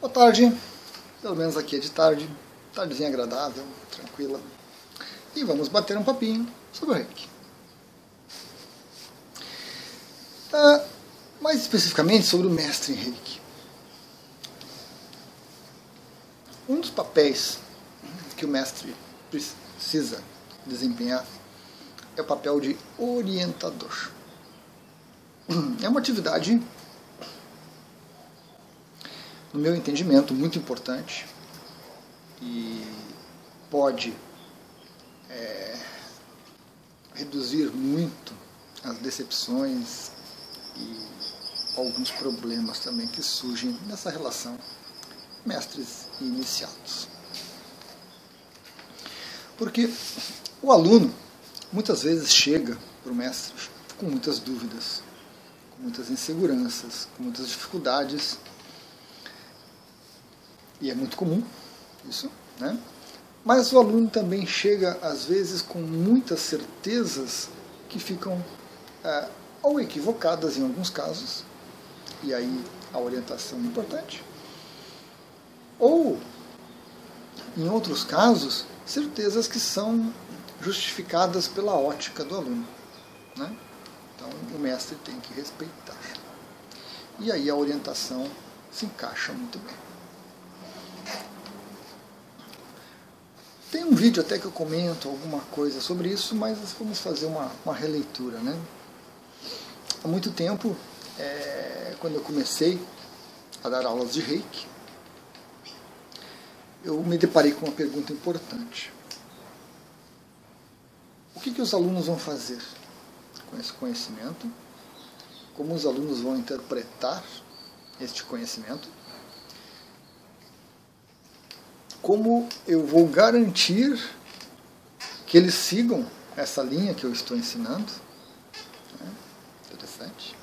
Boa tarde, pelo menos aqui é de tarde, tardezinha agradável, tranquila. E vamos bater um papinho sobre o reiki. Ah, mais especificamente sobre o mestre reiki. Um dos papéis que o mestre precisa desempenhar é o papel de orientador. É uma atividade no meu entendimento, muito importante e pode é, reduzir muito as decepções e alguns problemas também que surgem nessa relação mestres e iniciados. Porque o aluno muitas vezes chega para o mestre com muitas dúvidas, com muitas inseguranças, com muitas dificuldades e é muito comum isso, né? Mas o aluno também chega, às vezes, com muitas certezas que ficam é, ou equivocadas em alguns casos, e aí a orientação é importante, ou, em outros casos, certezas que são justificadas pela ótica do aluno. Né? Então, o mestre tem que respeitar. E aí a orientação se encaixa muito bem. Um vídeo até que eu comento alguma coisa sobre isso, mas vamos fazer uma, uma releitura. Né? Há muito tempo, é, quando eu comecei a dar aulas de reiki, eu me deparei com uma pergunta importante. O que, que os alunos vão fazer com esse conhecimento? Como os alunos vão interpretar este conhecimento? Como eu vou garantir que eles sigam essa linha que eu estou ensinando. É interessante.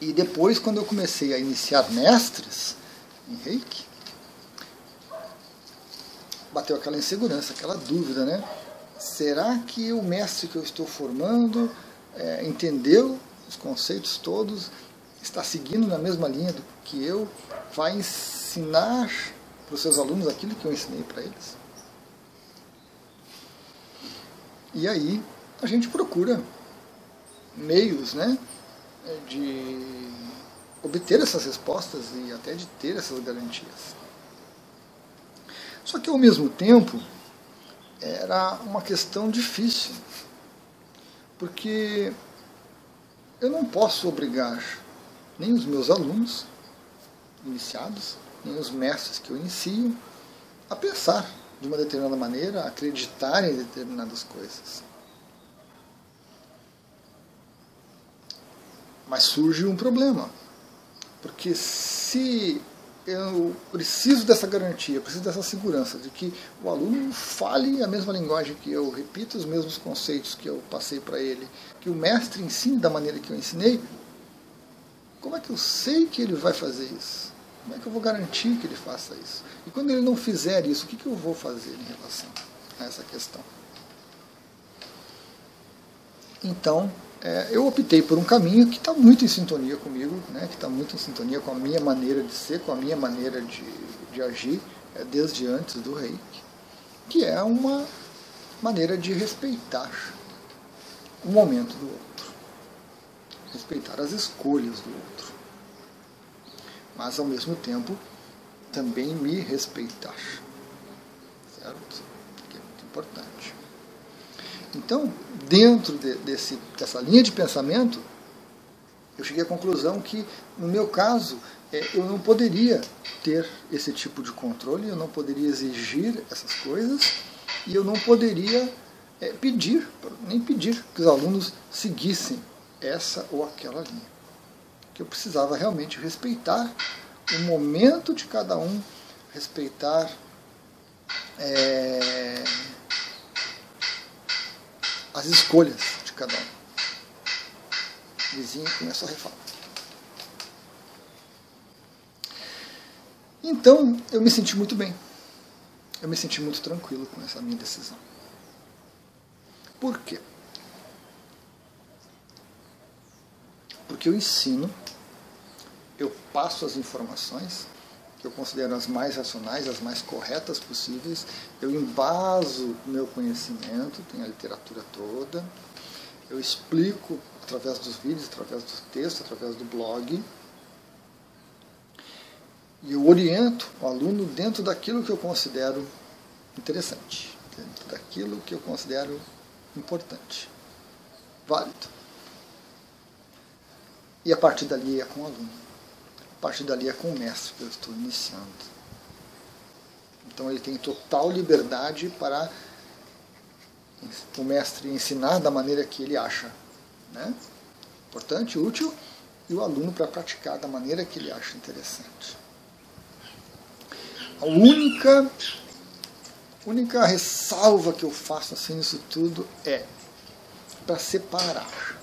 E depois, quando eu comecei a iniciar mestres em reiki, bateu aquela insegurança, aquela dúvida, né? Será que o mestre que eu estou formando é, entendeu os conceitos todos, está seguindo na mesma linha do que eu, vai ensinar para os seus alunos aquilo que eu ensinei para eles. E aí a gente procura meios né, de obter essas respostas e até de ter essas garantias. Só que ao mesmo tempo era uma questão difícil, porque eu não posso obrigar nem os meus alunos iniciados nem os mestres que eu inicio a pensar de uma determinada maneira, a acreditar em determinadas coisas. Mas surge um problema, porque se eu preciso dessa garantia, preciso dessa segurança de que o aluno fale a mesma linguagem que eu, repita os mesmos conceitos que eu passei para ele, que o mestre ensine da maneira que eu ensinei, como é que eu sei que ele vai fazer isso? Como é que eu vou garantir que ele faça isso? E quando ele não fizer isso, o que, que eu vou fazer em relação a essa questão? Então, é, eu optei por um caminho que está muito em sintonia comigo, né, que está muito em sintonia com a minha maneira de ser, com a minha maneira de, de agir, é, desde antes do reiki, que é uma maneira de respeitar o momento do outro, respeitar as escolhas do outro mas ao mesmo tempo também me respeitar. Certo? Que é muito importante. Então, dentro de, desse, dessa linha de pensamento, eu cheguei à conclusão que, no meu caso, é, eu não poderia ter esse tipo de controle, eu não poderia exigir essas coisas e eu não poderia é, pedir, nem pedir que os alunos seguissem essa ou aquela linha que eu precisava realmente respeitar o momento de cada um, respeitar é, as escolhas de cada um. O vizinho começou a refalar. Então eu me senti muito bem. Eu me senti muito tranquilo com essa minha decisão. Por quê? Porque eu ensino eu passo as informações que eu considero as mais racionais, as mais corretas possíveis, eu embaso o meu conhecimento, tem a literatura toda, eu explico através dos vídeos, através do texto, através do blog, e eu oriento o aluno dentro daquilo que eu considero interessante, dentro daquilo que eu considero importante, válido. E a partir dali é com o aluno. A partir dali é com o mestre que eu estou iniciando. Então ele tem total liberdade para o mestre ensinar da maneira que ele acha né? importante, útil, e o aluno para praticar da maneira que ele acha interessante. A única, única ressalva que eu faço assim nisso tudo é para separar.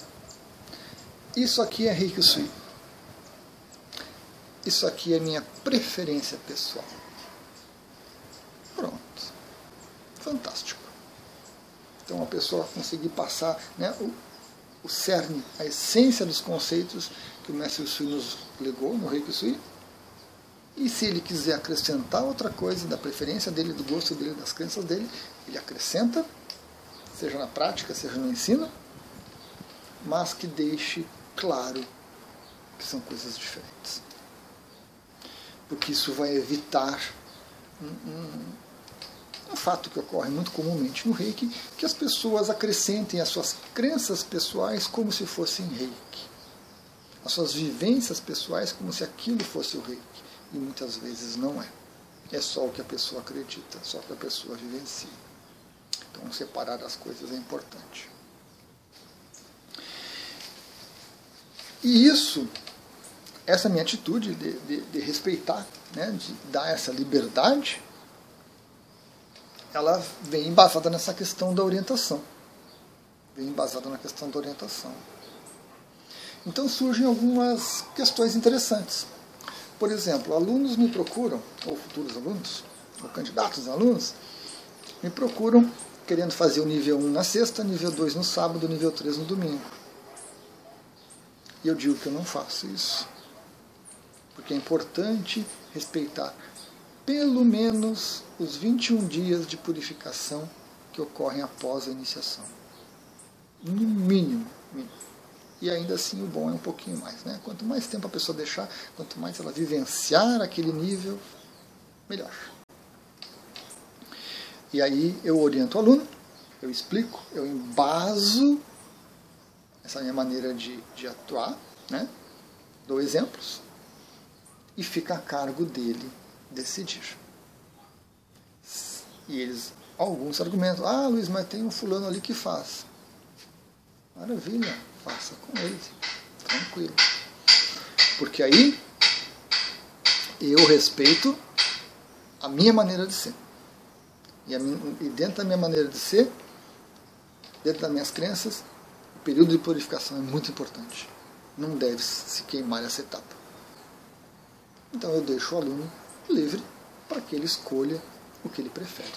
Isso aqui é Reiki Sui. Isso aqui é minha preferência pessoal. Pronto. Fantástico. Então a pessoa conseguir passar né, o, o cerne, a essência dos conceitos que o mestre Sui nos legou no Reiki Sui. E se ele quiser acrescentar outra coisa da preferência dele, do gosto dele, das crenças dele, ele acrescenta, seja na prática, seja no ensino, mas que deixe claro que são coisas diferentes. Porque isso vai evitar um, um, um fato que ocorre muito comumente no reiki, que as pessoas acrescentem as suas crenças pessoais como se fossem reiki. As suas vivências pessoais como se aquilo fosse o reiki. E muitas vezes não é. É só o que a pessoa acredita, só o que a pessoa vivencia. Então separar as coisas é importante. E isso, essa minha atitude de, de, de respeitar, né, de dar essa liberdade, ela vem embasada nessa questão da orientação. Vem embasada na questão da orientação. Então surgem algumas questões interessantes. Por exemplo, alunos me procuram, ou futuros alunos, ou candidatos a alunos, me procuram querendo fazer o nível 1 na sexta, nível 2 no sábado, nível 3 no domingo. E eu digo que eu não faço isso. Porque é importante respeitar pelo menos os 21 dias de purificação que ocorrem após a iniciação. No mínimo, mínimo. E ainda assim o bom é um pouquinho mais. Né? Quanto mais tempo a pessoa deixar, quanto mais ela vivenciar aquele nível, melhor. E aí eu oriento o aluno, eu explico, eu embaso essa minha maneira de, de atuar, né? dou exemplos, e fica a cargo dele decidir. E eles, alguns argumentam, ah Luiz, mas tem um fulano ali que faz. Maravilha, faça com ele, tranquilo. Porque aí eu respeito a minha maneira de ser. E, e dentro da minha maneira de ser, dentro das minhas crenças, período de purificação é muito importante. Não deve se queimar essa etapa. Então eu deixo o aluno livre para que ele escolha o que ele prefere.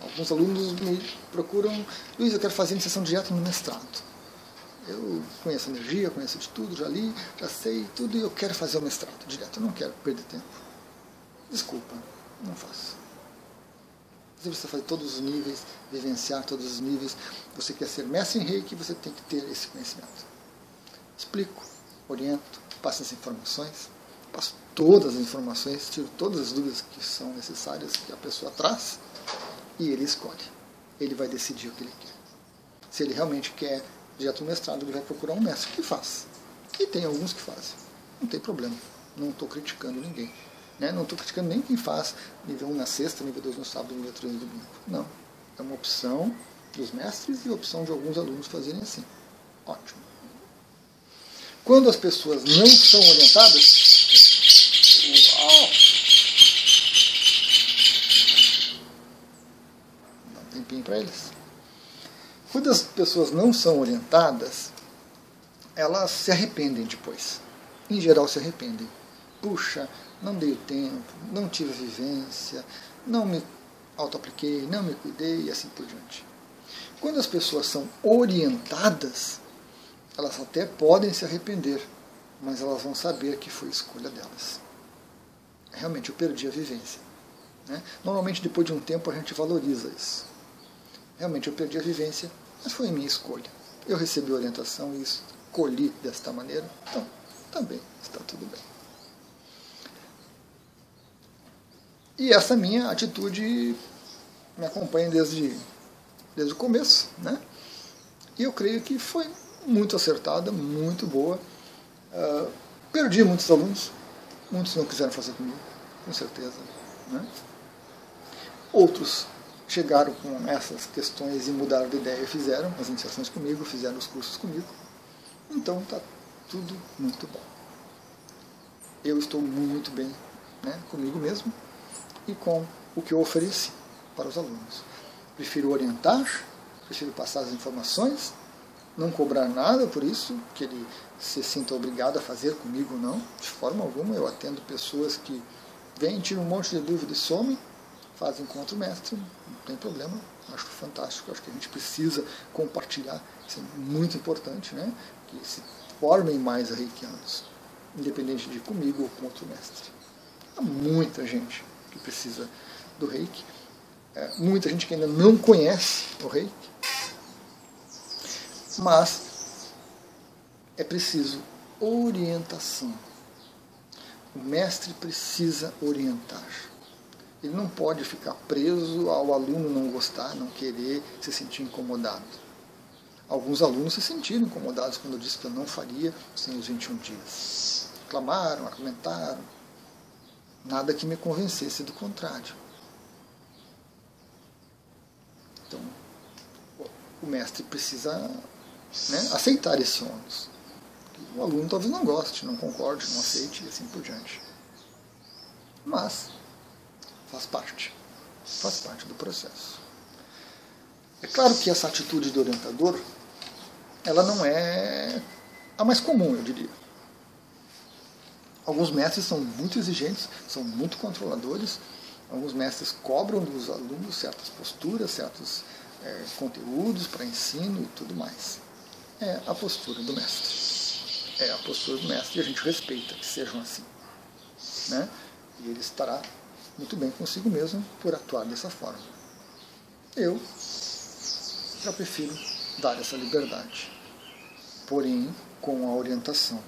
Alguns alunos me procuram, Luiz, eu quero fazer iniciação direta no mestrado. Eu conheço energia, conheço de tudo, já li, já sei tudo e eu quero fazer o mestrado direto. Eu não quero perder tempo. Desculpa, não faço. Você precisa fazer todos os níveis, vivenciar todos os níveis. Você quer ser mestre em reiki, você tem que ter esse conhecimento. Explico, oriento, passo as informações, passo todas as informações, tiro todas as dúvidas que são necessárias que a pessoa traz e ele escolhe. Ele vai decidir o que ele quer. Se ele realmente quer direto no mestrado, ele vai procurar um mestre que faz. E tem alguns que fazem. Não tem problema. Não estou criticando ninguém. Né? Não estou criticando nem quem faz nível 1 na sexta, nível 2 no sábado, nível 3 no domingo. Não. É uma opção dos mestres e opção de alguns alunos fazerem assim. Ótimo. Quando as pessoas não são orientadas, uau! Dá um tempinho para eles. Quando as pessoas não são orientadas, elas se arrependem depois. Em geral, se arrependem. Puxa, não dei o tempo, não tive vivência, não me auto-apliquei, não me cuidei e assim por diante. Quando as pessoas são orientadas, elas até podem se arrepender, mas elas vão saber que foi escolha delas. Realmente eu perdi a vivência. Né? Normalmente depois de um tempo a gente valoriza isso. Realmente eu perdi a vivência, mas foi minha escolha. Eu recebi orientação e escolhi desta maneira, então também está tudo bem. E essa minha atitude me acompanha desde, desde o começo, né? E eu creio que foi muito acertada, muito boa. Uh, perdi muitos alunos, muitos não quiseram fazer comigo, com certeza. Né? Outros chegaram com essas questões e mudaram de ideia e fizeram as iniciações comigo, fizeram os cursos comigo. Então está tudo muito bom. Eu estou muito bem né, comigo mesmo e com o que eu ofereci para os alunos. Prefiro orientar, prefiro passar as informações, não cobrar nada por isso, que ele se sinta obrigado a fazer comigo, não. De forma alguma, eu atendo pessoas que vêm, tiram um monte de dúvida e somem, fazem contra o mestre, não tem problema, acho fantástico, acho que a gente precisa compartilhar, isso é muito importante, né? que se formem mais reikianos, independente de comigo ou com outro mestre. Há muita gente que precisa do reiki. É, muita gente que ainda não conhece o reiki. Mas é preciso orientação. O mestre precisa orientar. Ele não pode ficar preso ao aluno não gostar, não querer, se sentir incomodado. Alguns alunos se sentiram incomodados quando eu disse que eu não faria sem os 21 dias. Reclamaram, argumentaram, nada que me convencesse do contrário. Então, o mestre precisa né, aceitar esse ônus. O aluno talvez não goste, não concorde, não aceite e assim por diante. Mas faz parte. Faz parte do processo. É claro que essa atitude do orientador, ela não é a mais comum, eu diria. Alguns mestres são muito exigentes, são muito controladores. Alguns mestres cobram dos alunos certas posturas, certos é, conteúdos para ensino e tudo mais. É a postura do mestre. É a postura do mestre e a gente respeita que sejam assim. Né? E ele estará muito bem consigo mesmo por atuar dessa forma. Eu já prefiro dar essa liberdade, porém com a orientação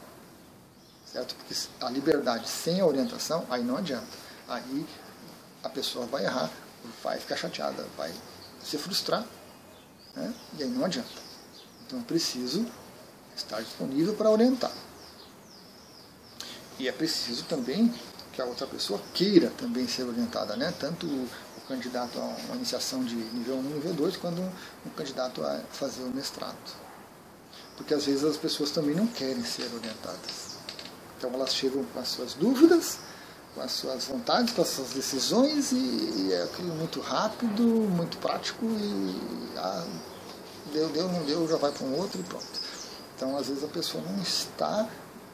certo? Porque a liberdade sem a orientação, aí não adianta. Aí a pessoa vai errar, vai ficar chateada, vai se frustrar, né? e aí não adianta. Então é preciso estar disponível para orientar. E é preciso também que a outra pessoa queira também ser orientada, né? tanto o candidato a uma iniciação de nível 1, nível 2, quanto um candidato a fazer o mestrado. Porque às vezes as pessoas também não querem ser orientadas. Então elas chegam com as suas dúvidas, com as suas vontades, com as suas decisões, e, e é aquilo muito rápido, muito prático, e ah, deu, deu, não deu, já vai para um outro e pronto. Então às vezes a pessoa não está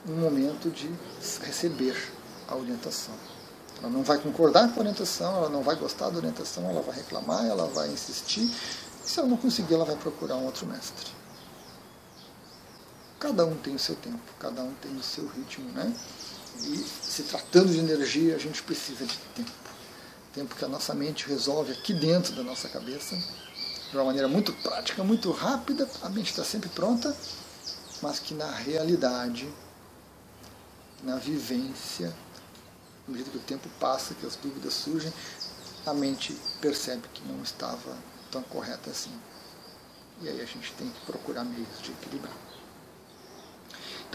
no momento de receber a orientação. Ela não vai concordar com a orientação, ela não vai gostar da orientação, ela vai reclamar, ela vai insistir. E se ela não conseguir, ela vai procurar um outro mestre. Cada um tem o seu tempo, cada um tem o seu ritmo, né? E se tratando de energia, a gente precisa de tempo. Tempo que a nossa mente resolve aqui dentro da nossa cabeça, de uma maneira muito prática, muito rápida, a mente está sempre pronta, mas que na realidade, na vivência, no medida que o tempo passa, que as dúvidas surgem, a mente percebe que não estava tão correta assim. E aí a gente tem que procurar meios de equilibrar.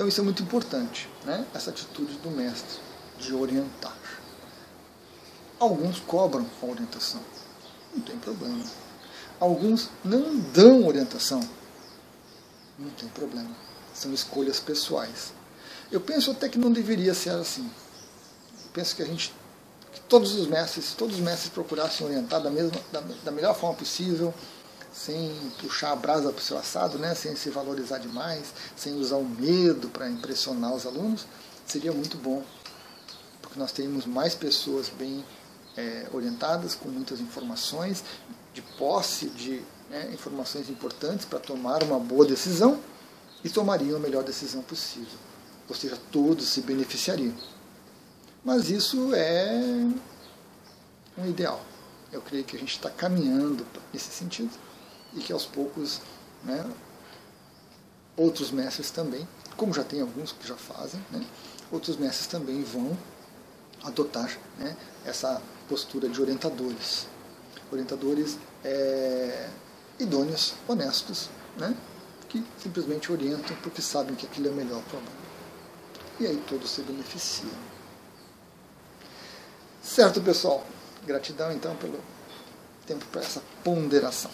Então isso é muito importante, né? essa atitude do mestre de orientar. Alguns cobram a orientação, não tem problema. Alguns não dão orientação, não tem problema. São escolhas pessoais. Eu penso até que não deveria ser assim. Eu penso que a gente, que todos os mestres, todos os mestres procurassem orientar da, mesma, da, da melhor forma possível, sem puxar a brasa para o seu assado, né? sem se valorizar demais, sem usar o medo para impressionar os alunos, seria muito bom, porque nós teríamos mais pessoas bem é, orientadas, com muitas informações, de posse de né, informações importantes para tomar uma boa decisão e tomariam a melhor decisão possível. ou seja, todos se beneficiariam. Mas isso é um ideal. Eu creio que a gente está caminhando nesse sentido e que aos poucos né, outros mestres também, como já tem alguns que já fazem, né, outros mestres também vão adotar né, essa postura de orientadores. Orientadores é, idôneos, honestos, né, que simplesmente orientam porque sabem que aquilo é melhor para o. E aí todos se beneficiam. Certo, pessoal? Gratidão então pelo tempo para essa ponderação.